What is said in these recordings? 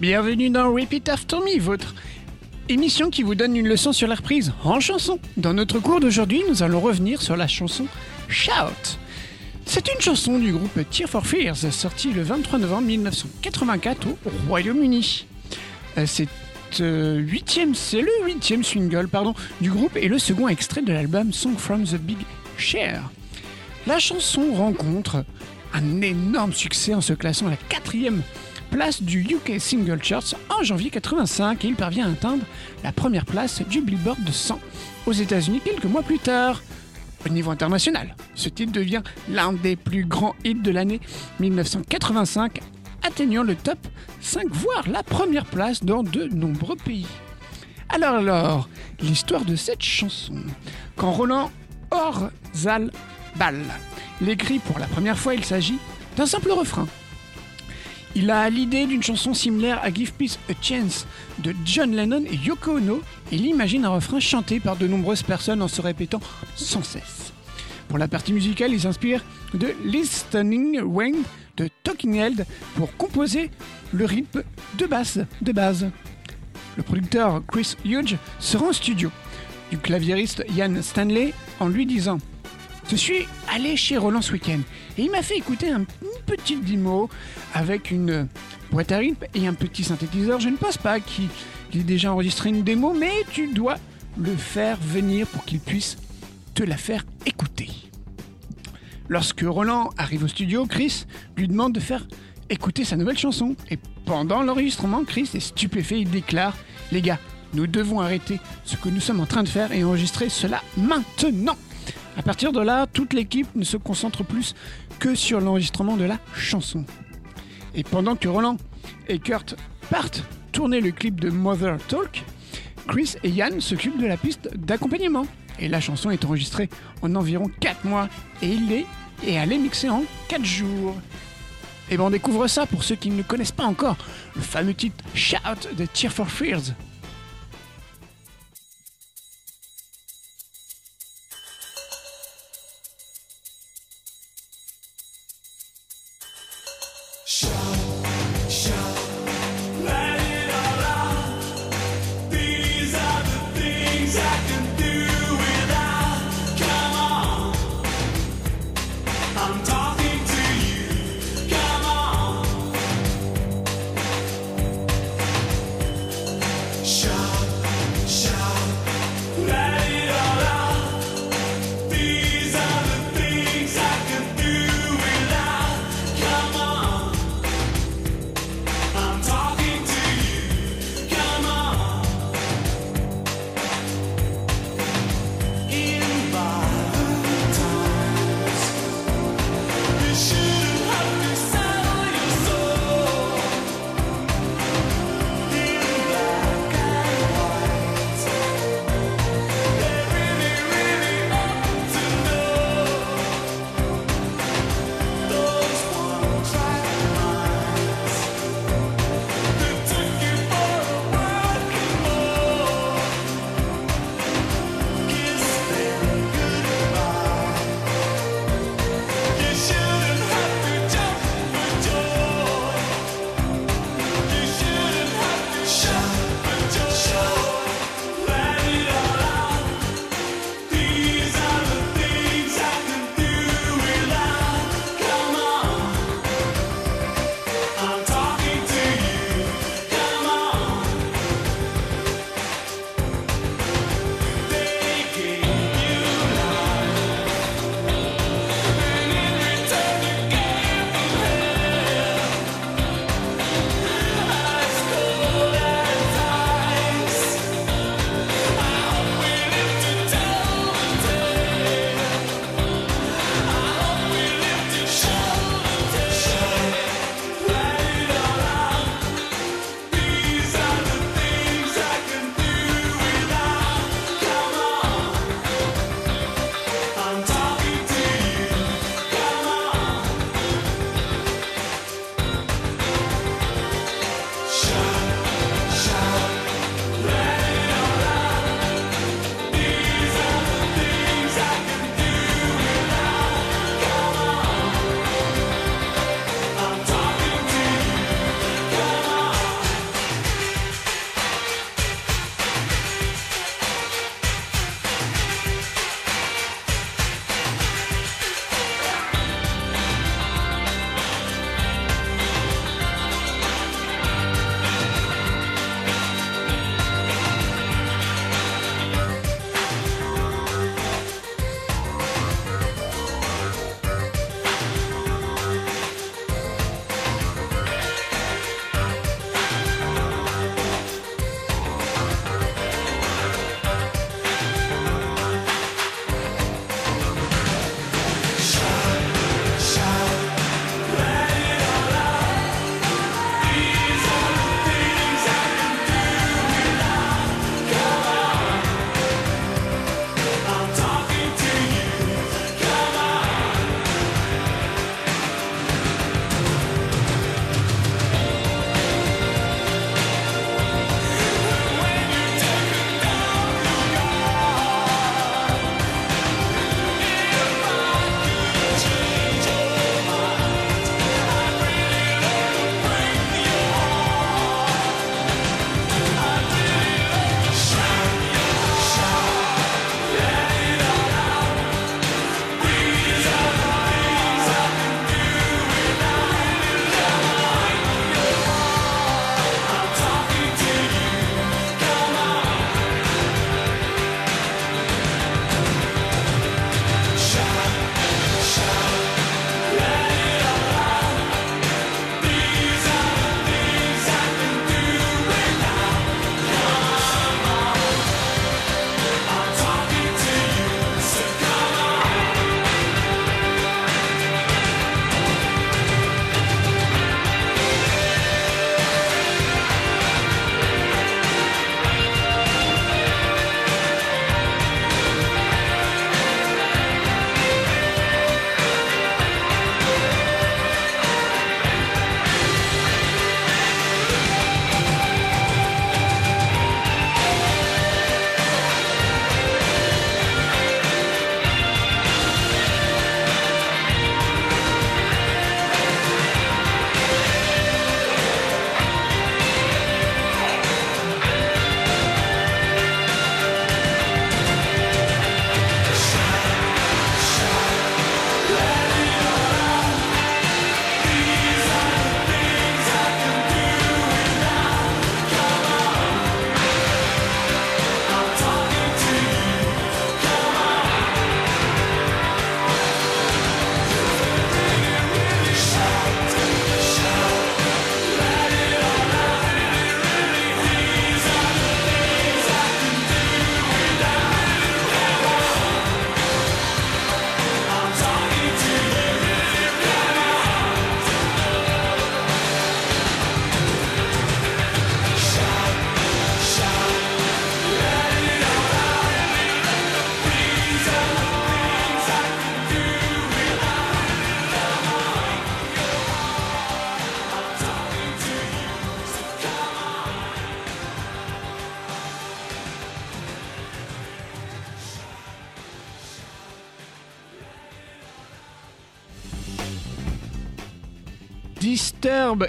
Bienvenue dans Repeat After Me, votre émission qui vous donne une leçon sur la reprise en chanson. Dans notre cours d'aujourd'hui, nous allons revenir sur la chanson Shout. C'est une chanson du groupe Tear for Fears, sortie le 23 novembre 1984 au Royaume-Uni. Euh, C'est euh, c'est le huitième single du groupe et le second extrait de l'album Song from the Big Share. La chanson rencontre un énorme succès en se classant à la quatrième place du UK Single Charts en janvier 85 et il parvient à atteindre la première place du Billboard 100 aux États-Unis quelques mois plus tard. Au niveau international, ce titre devient l'un des plus grands hits de l'année 1985, atteignant le top 5 voire la première place dans de nombreux pays. Alors alors, l'histoire de cette chanson. Quand Roland Orzabal l'écrit pour la première fois, il s'agit d'un simple refrain. Il a l'idée d'une chanson similaire à Give Peace a Chance de John Lennon et Yoko Ono et il imagine un refrain chanté par de nombreuses personnes en se répétant sans cesse. Pour la partie musicale, il s'inspire de Listening Wayne de Talking Head pour composer le rythme de basse de base. Le producteur Chris Hughes se rend au studio du claviériste Ian Stanley en lui disant je suis allé chez Roland ce week-end et il m'a fait écouter un, une petite démo avec une boîte à rythme et un petit synthétiseur. Je ne pense pas qu'il ait déjà enregistré une démo, mais tu dois le faire venir pour qu'il puisse te la faire écouter. Lorsque Roland arrive au studio, Chris lui demande de faire écouter sa nouvelle chanson. Et pendant l'enregistrement, Chris est stupéfait. Il déclare Les gars, nous devons arrêter ce que nous sommes en train de faire et enregistrer cela maintenant. À partir de là, toute l'équipe ne se concentre plus que sur l'enregistrement de la chanson. Et pendant que Roland et Kurt partent tourner le clip de Mother Talk, Chris et Yann s'occupent de la piste d'accompagnement. Et la chanson est enregistrée en environ 4 mois et il est et elle est mixée en 4 jours. Et ben on découvre ça pour ceux qui ne connaissent pas encore, le fameux titre Shout de Tear for Fears.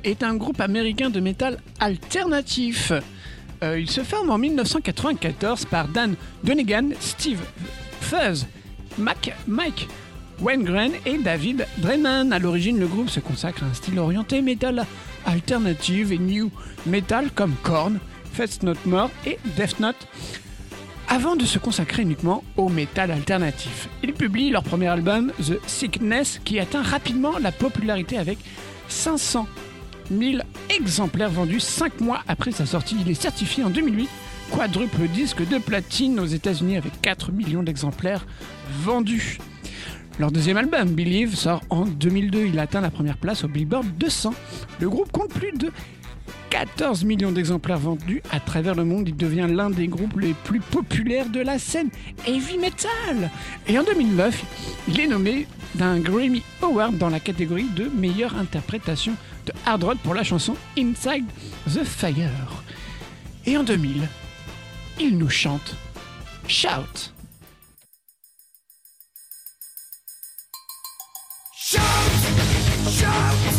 Est un groupe américain de métal alternatif. Euh, il se forme en 1994 par Dan Donegan, Steve Fuzz, Mike Wengren et David Drennan. À l'origine, le groupe se consacre à un style orienté métal alternative et new metal comme Korn, Fest Not More et Death Note avant de se consacrer uniquement au métal alternatif. Ils publient leur premier album, The Sickness, qui atteint rapidement la popularité avec 500 000 exemplaires vendus 5 mois après sa sortie. Il est certifié en 2008 quadruple disque de platine aux États-Unis avec 4 millions d'exemplaires vendus. Leur deuxième album, Believe, sort en 2002. Il atteint la première place au Billboard 200. Le groupe compte plus de 14 millions d'exemplaires vendus à travers le monde. Il devient l'un des groupes les plus populaires de la scène heavy metal. Et en 2009, il est nommé d'un Grammy Award dans la catégorie de meilleure interprétation de hard rock pour la chanson Inside the Fire. Et en 2000, il nous chante Shout. On.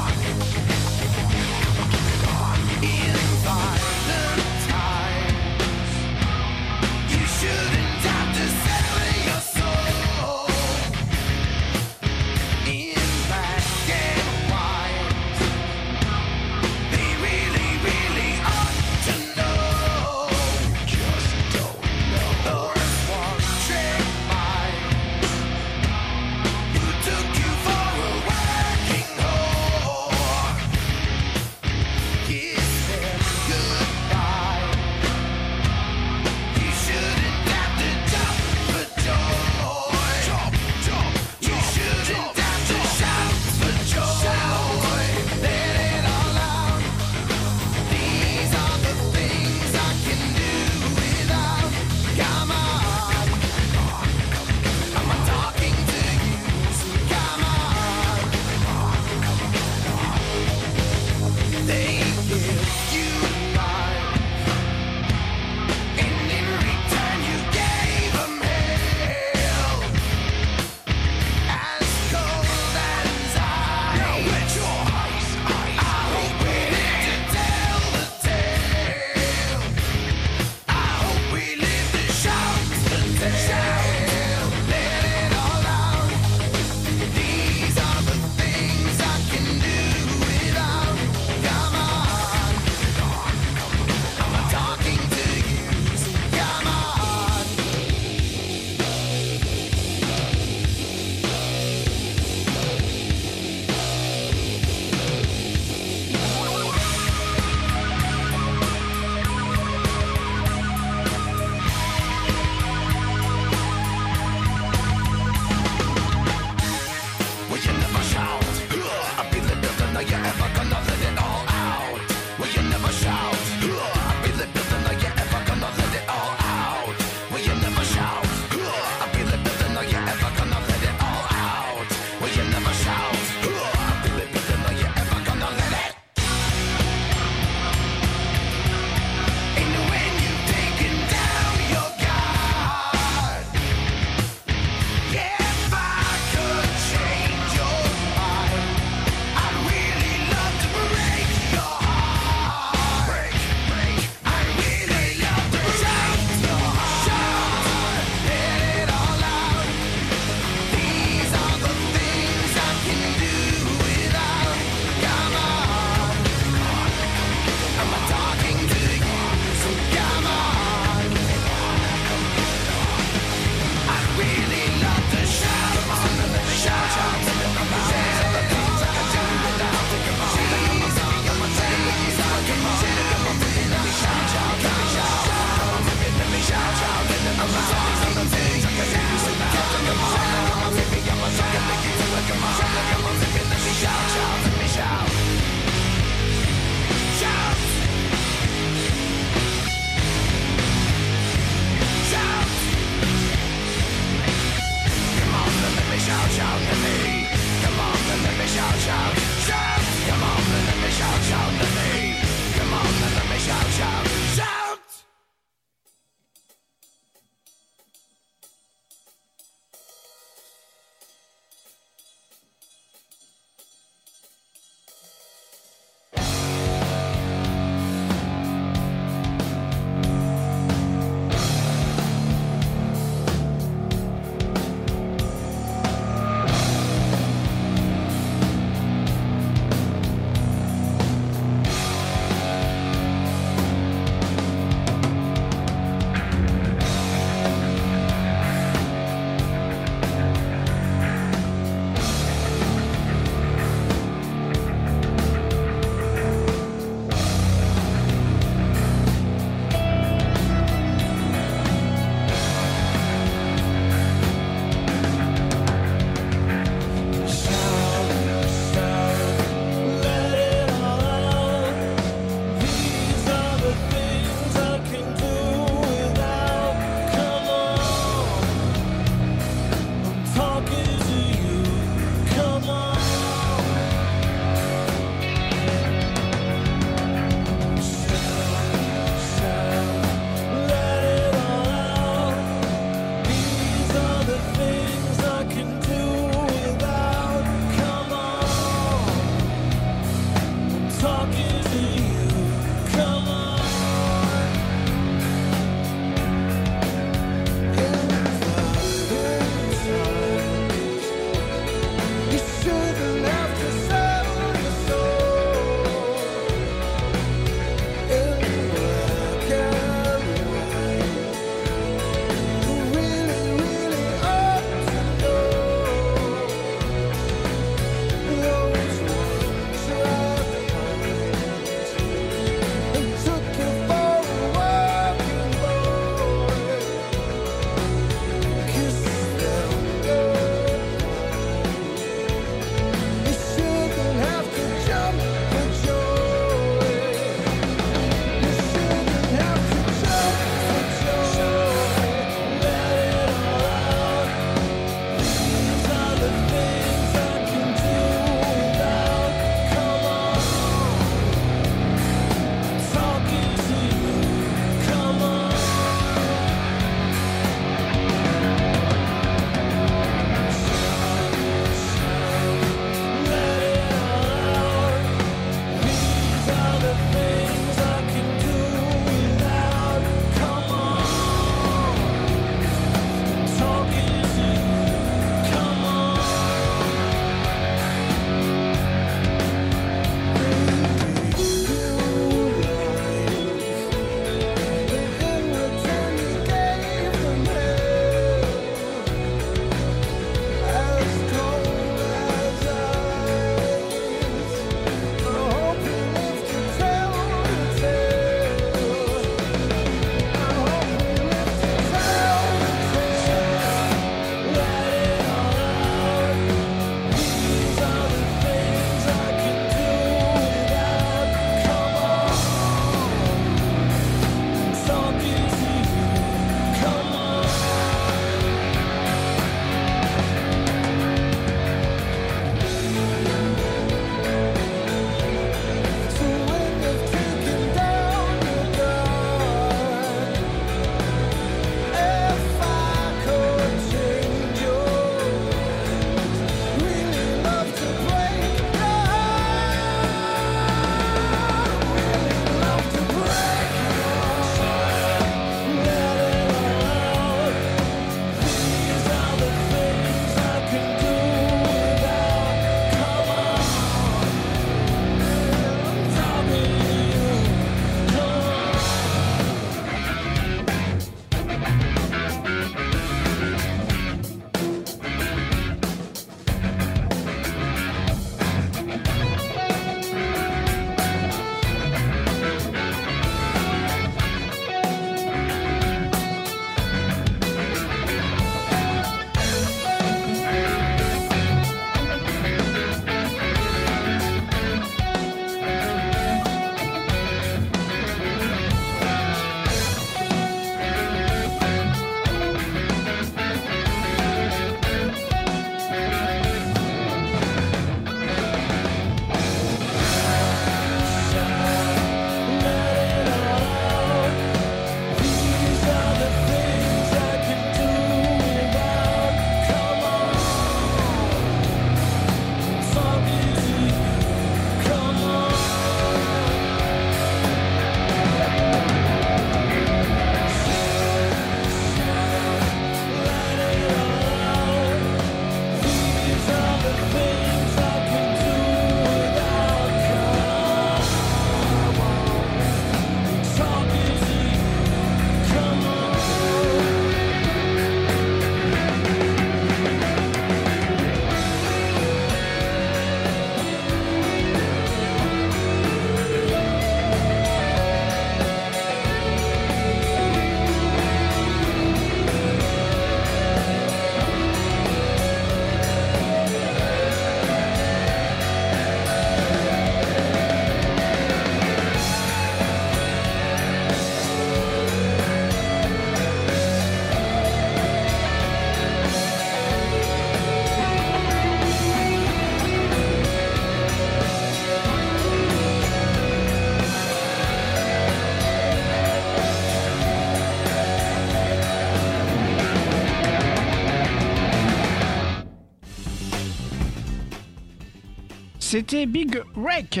C'était Big Wreck,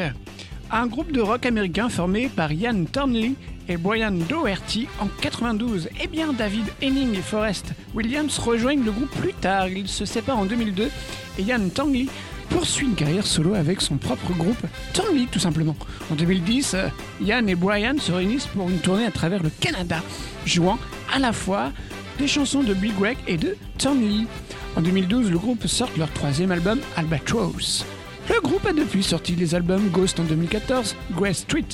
un groupe de rock américain formé par Ian Thornley et Brian Doherty en 92. Eh bien, David Henning et Forrest Williams rejoignent le groupe plus tard. Ils se séparent en 2002 et Ian Thornley poursuit une carrière solo avec son propre groupe, Thornley tout simplement. En 2010, euh, Ian et Brian se réunissent pour une tournée à travers le Canada, jouant à la fois des chansons de Big Wreck et de Thornley. En 2012, le groupe sort leur troisième album, Albatross. Le groupe a depuis sorti les albums Ghost en 2014, Grey Street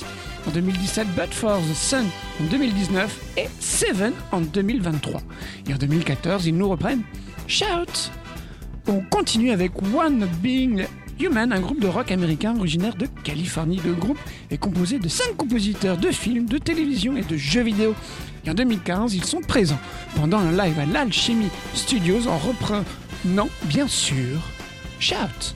en 2017, But for the Sun en 2019 et Seven en 2023. Et en 2014, ils nous reprennent Shout On continue avec One Being Human, un groupe de rock américain originaire de Californie. Le groupe est composé de cinq compositeurs de films, de télévision et de jeux vidéo. Et en 2015, ils sont présents pendant un live à l'Alchemy Studios en reprenant, bien sûr, Shout.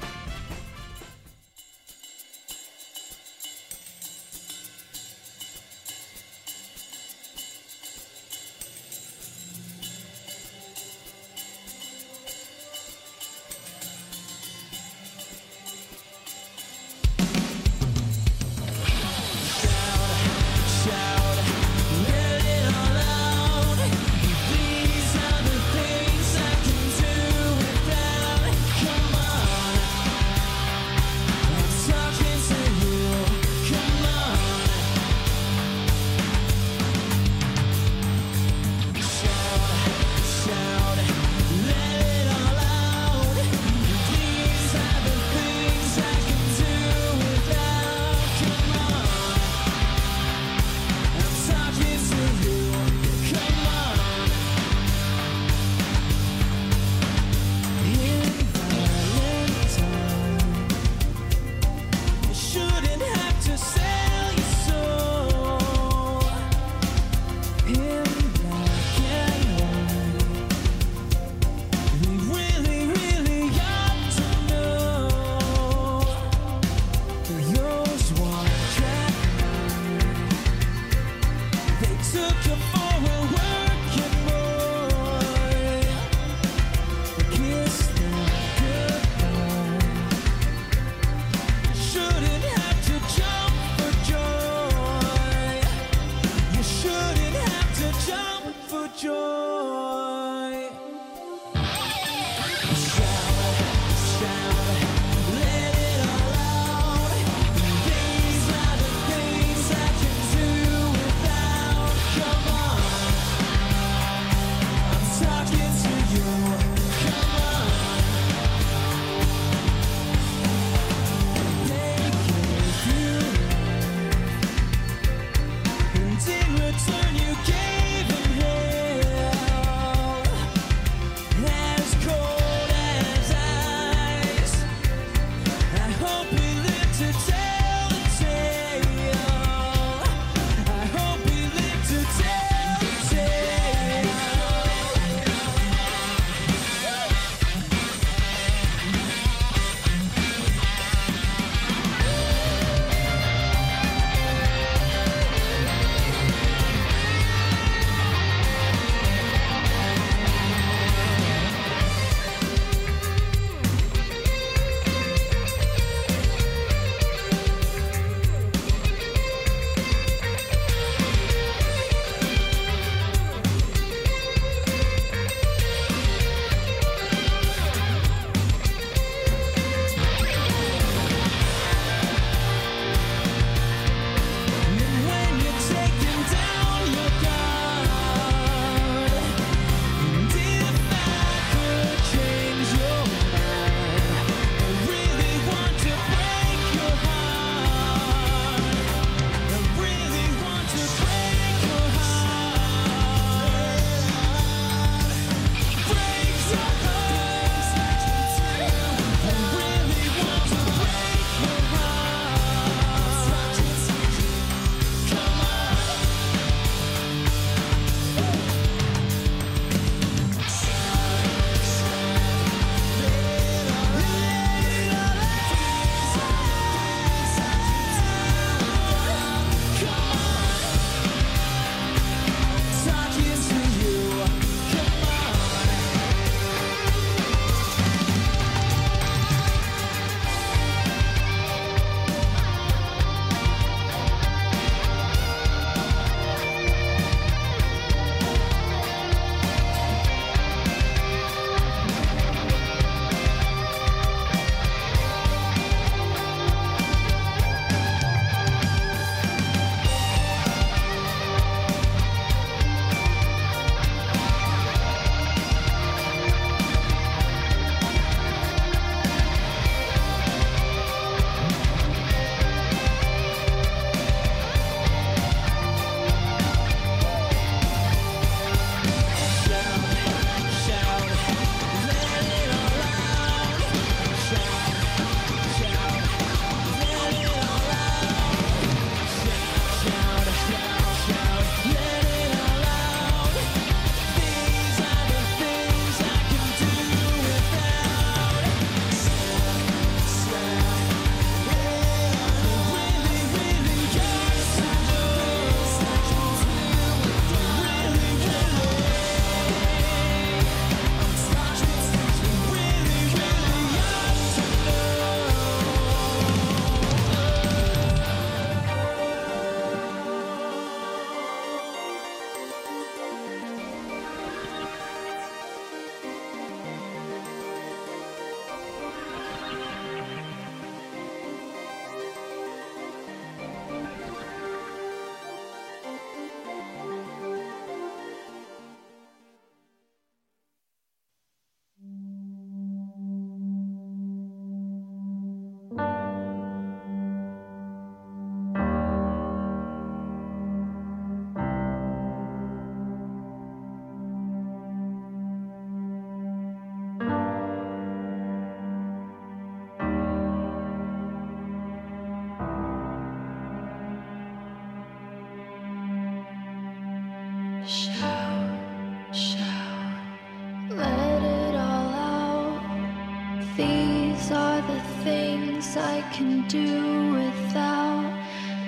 Can do without.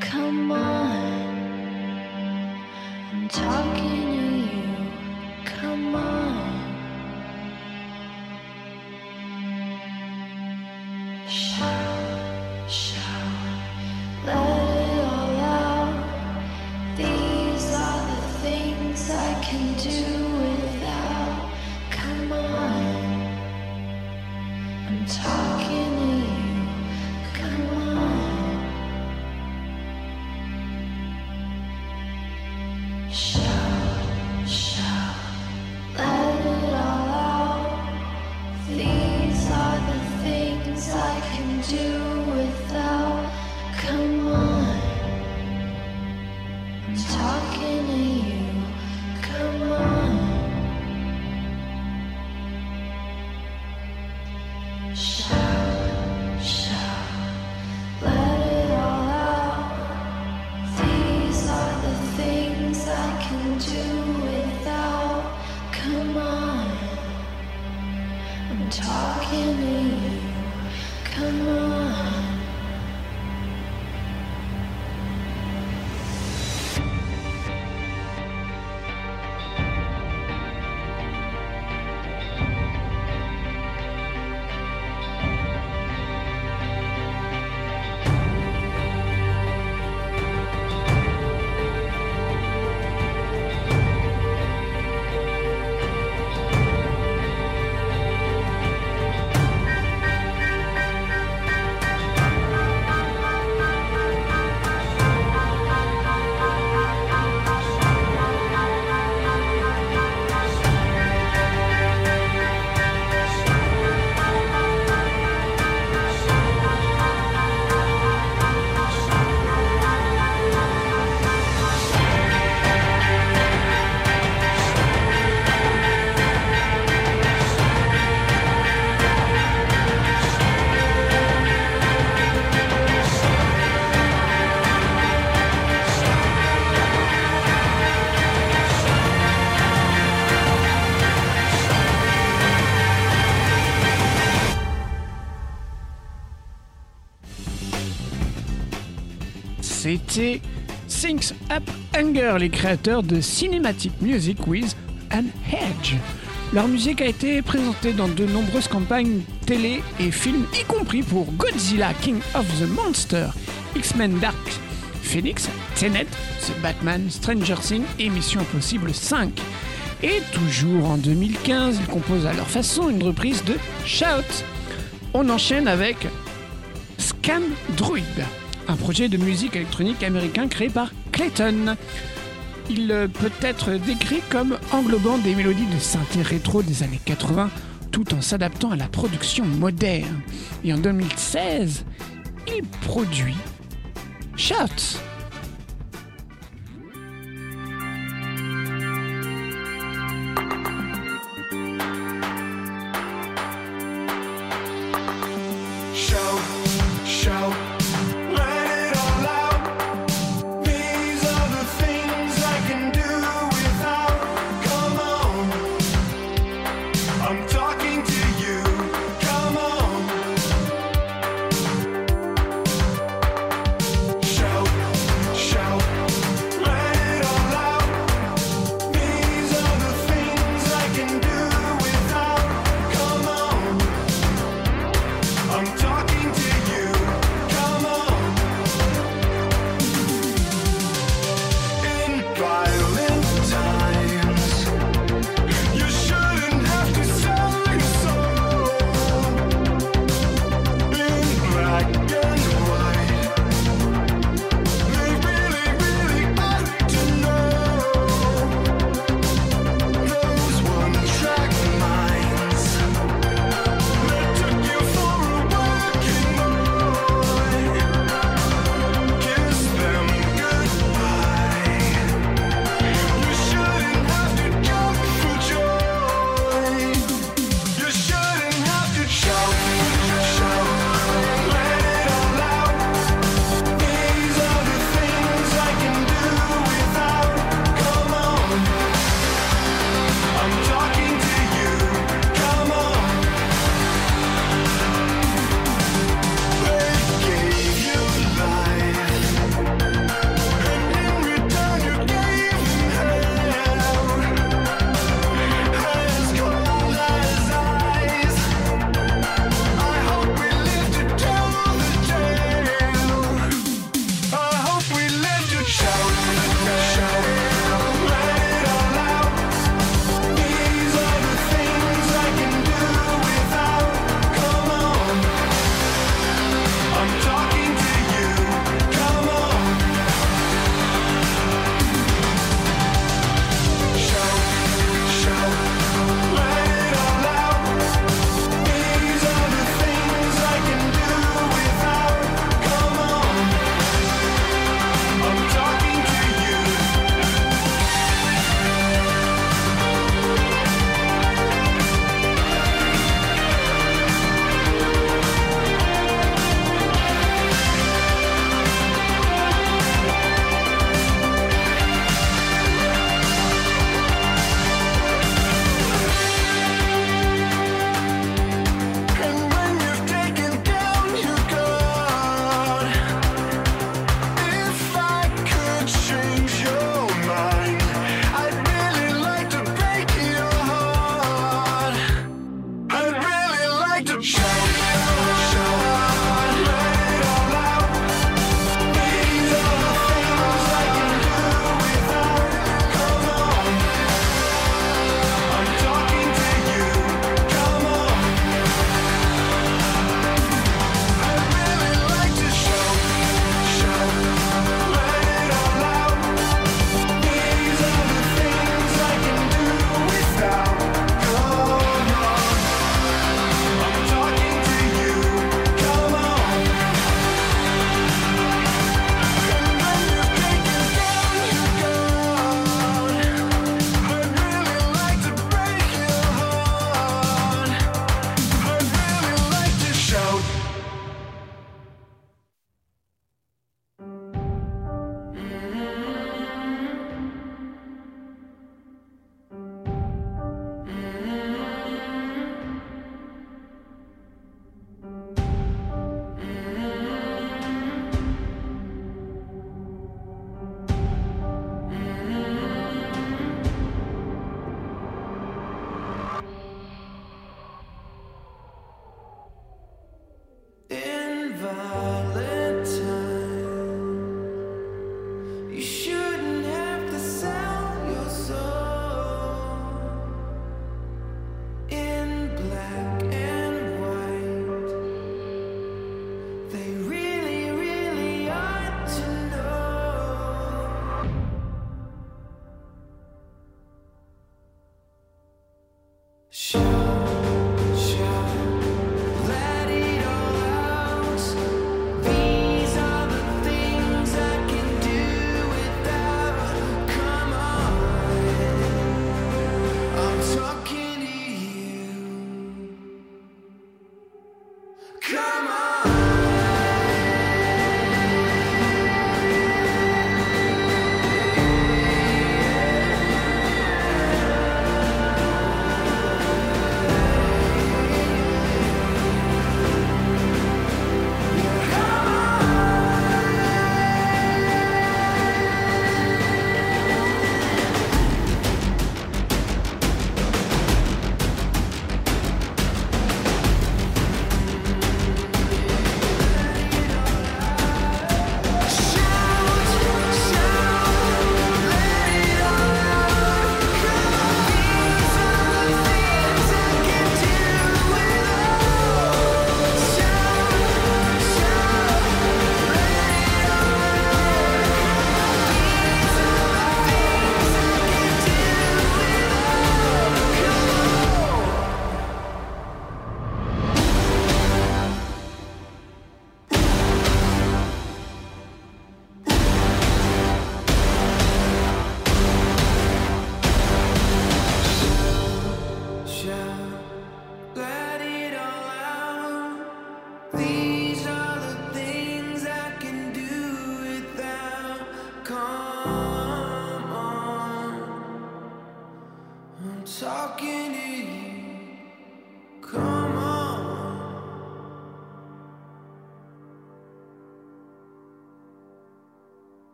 Come on. I'm talking to you. Come on. Shout, shout, let it all out. These are the things I can do Les créateurs de Cinematic Music with an Hedge. Leur musique a été présentée dans de nombreuses campagnes télé et films, y compris pour Godzilla King of the Monster, X-Men Dark Phoenix, Tenet, The Batman, Stranger Things et Mission Impossible 5. Et toujours en 2015, ils composent à leur façon une reprise de Shout. On enchaîne avec Scan Druid, un projet de musique électronique américain créé par Clayton. Il euh, peut être décrit comme englobant des mélodies de synthé rétro des années 80 tout en s'adaptant à la production moderne. Et en 2016, il produit Shout.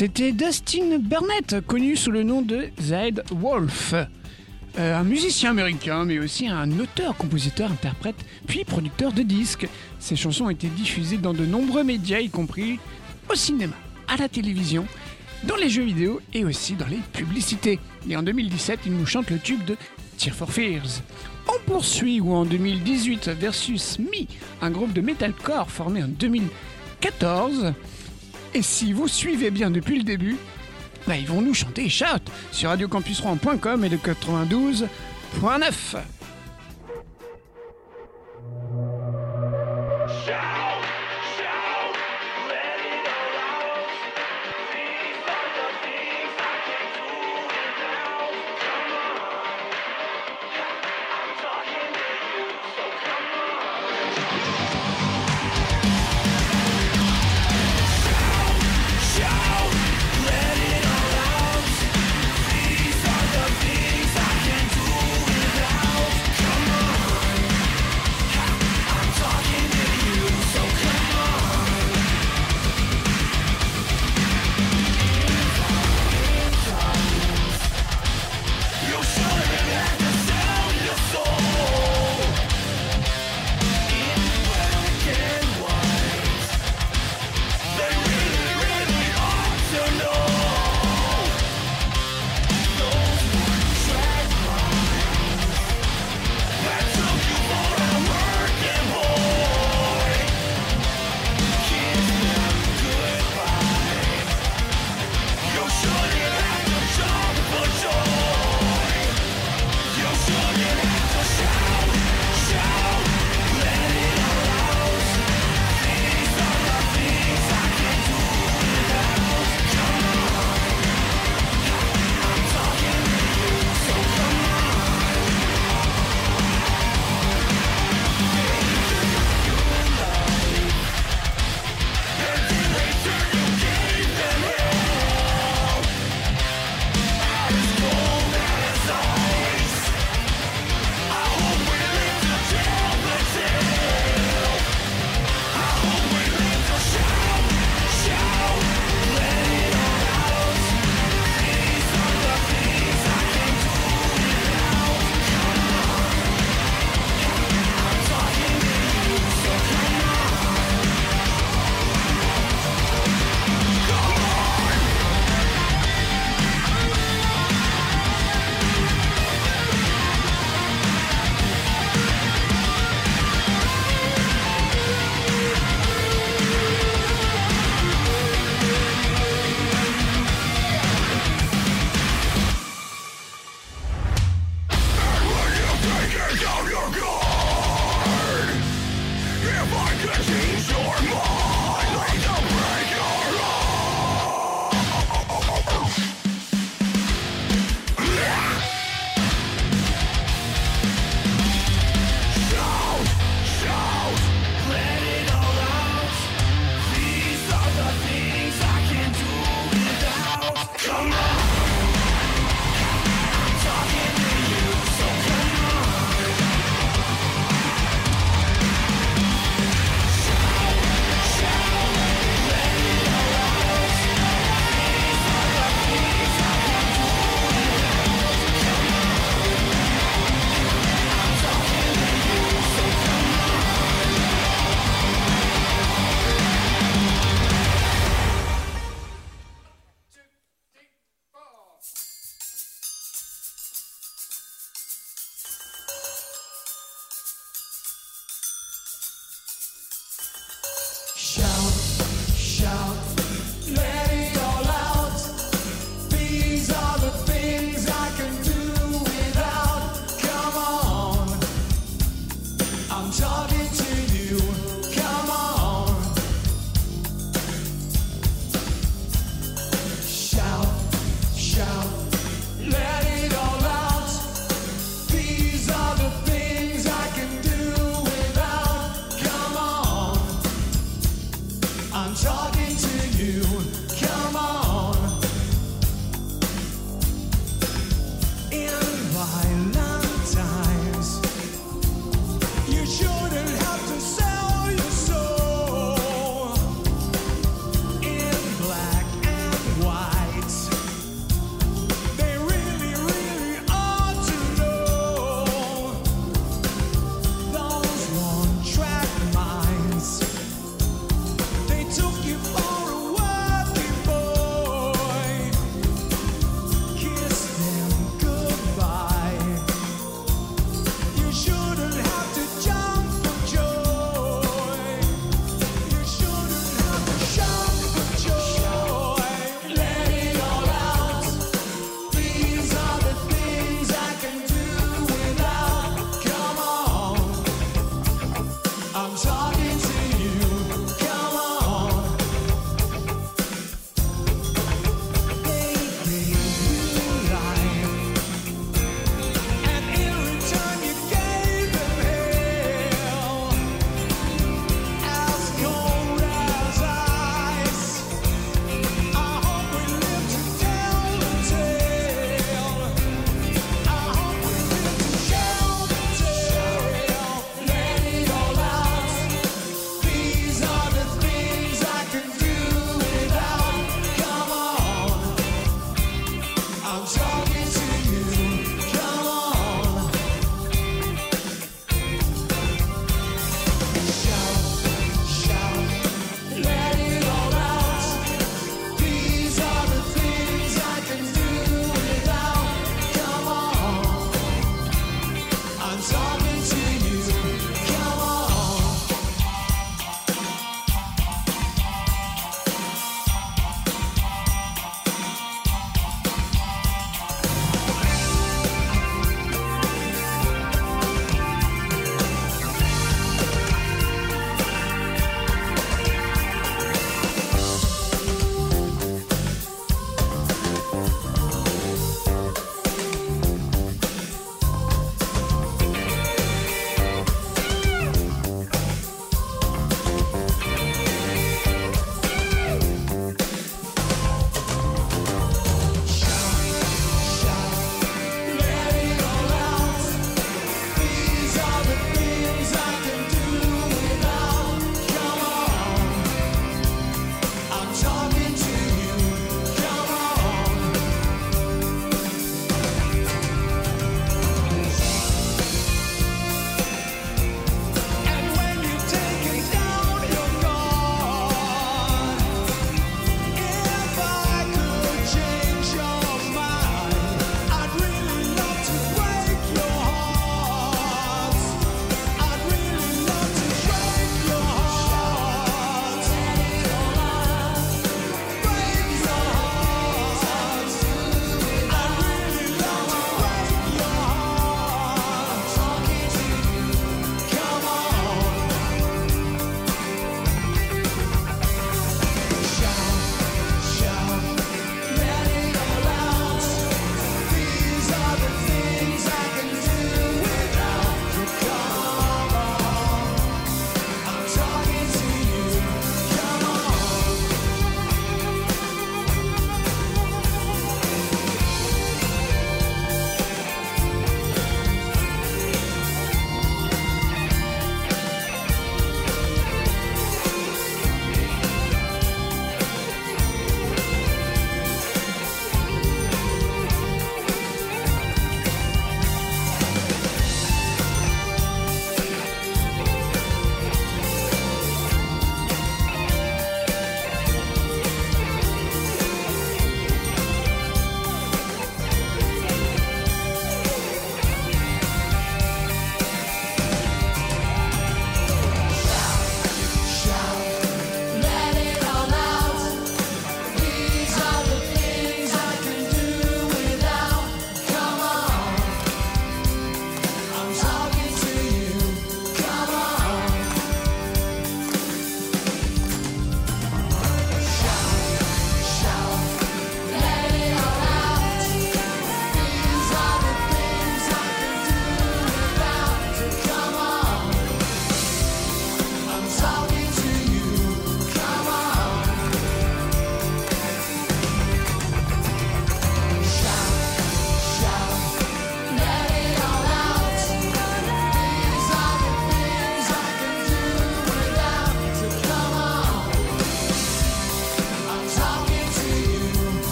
C'était Dustin Burnett, connu sous le nom de Zed Wolf. Euh, un musicien américain, mais aussi un auteur, compositeur, interprète, puis producteur de disques. Ses chansons ont été diffusées dans de nombreux médias, y compris au cinéma, à la télévision, dans les jeux vidéo et aussi dans les publicités. Et en 2017, il nous chante le tube de Tear for Fears. On poursuit ou en 2018 versus Me, un groupe de metalcore formé en 2014. Et si vous suivez bien depuis le début, bah, ils vont nous chanter Shout sur radiocampusrouen.com et le 92.9.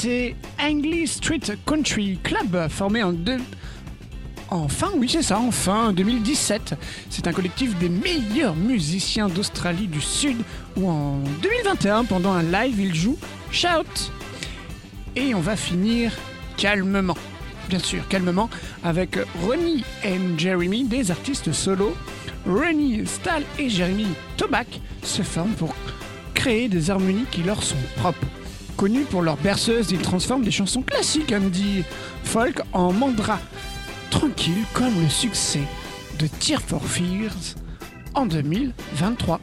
C'était Angley Street Country Club, formé en deux... Enfin, oui, c'est ça, enfin, 2017. C'est un collectif des meilleurs musiciens d'Australie du Sud où en 2021, pendant un live, ils jouent Shout. Et on va finir calmement, bien sûr, calmement, avec Ronnie et Jeremy, des artistes solo. Ronnie, Stahl et Jeremy Tobac se forment pour créer des harmonies qui leur sont propres. Connus pour leur berceuse, ils transforment des chansons classiques, dit folk, en mandra tranquille comme le succès de Tear for Fears en 2023.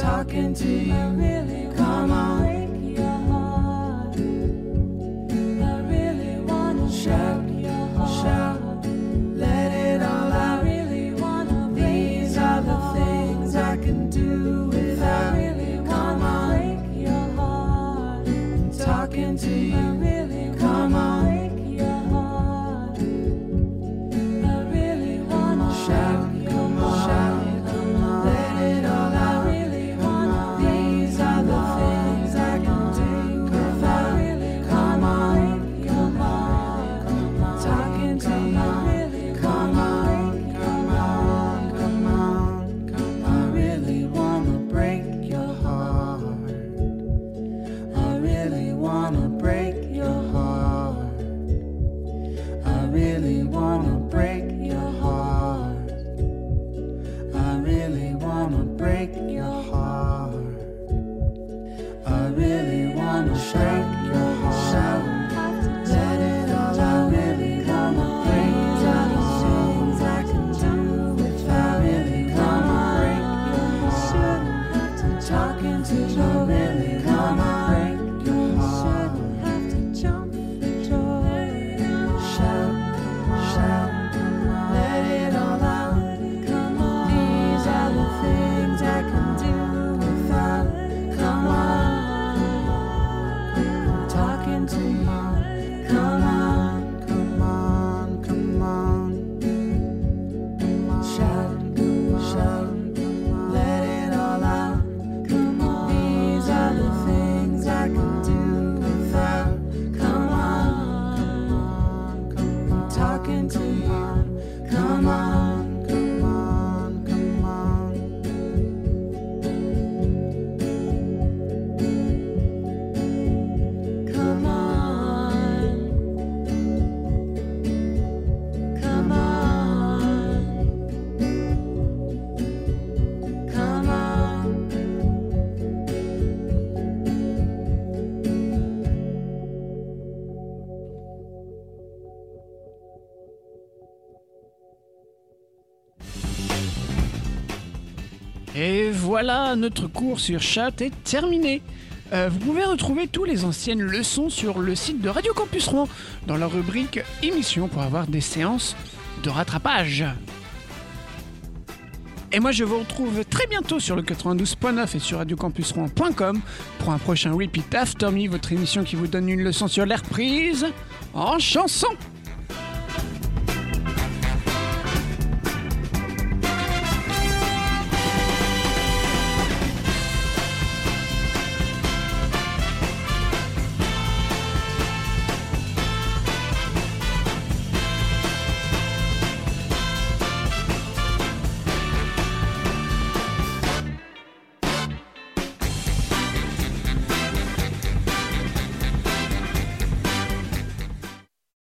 Talking to you. Really come on. Voilà, notre cours sur chat est terminé. Euh, vous pouvez retrouver toutes les anciennes leçons sur le site de Radio Campus Rouen dans la rubrique émissions pour avoir des séances de rattrapage. Et moi je vous retrouve très bientôt sur le 92.9 et sur radiocampusrouen.com pour un prochain Repeat After Me, votre émission qui vous donne une leçon sur l'air prise en chanson.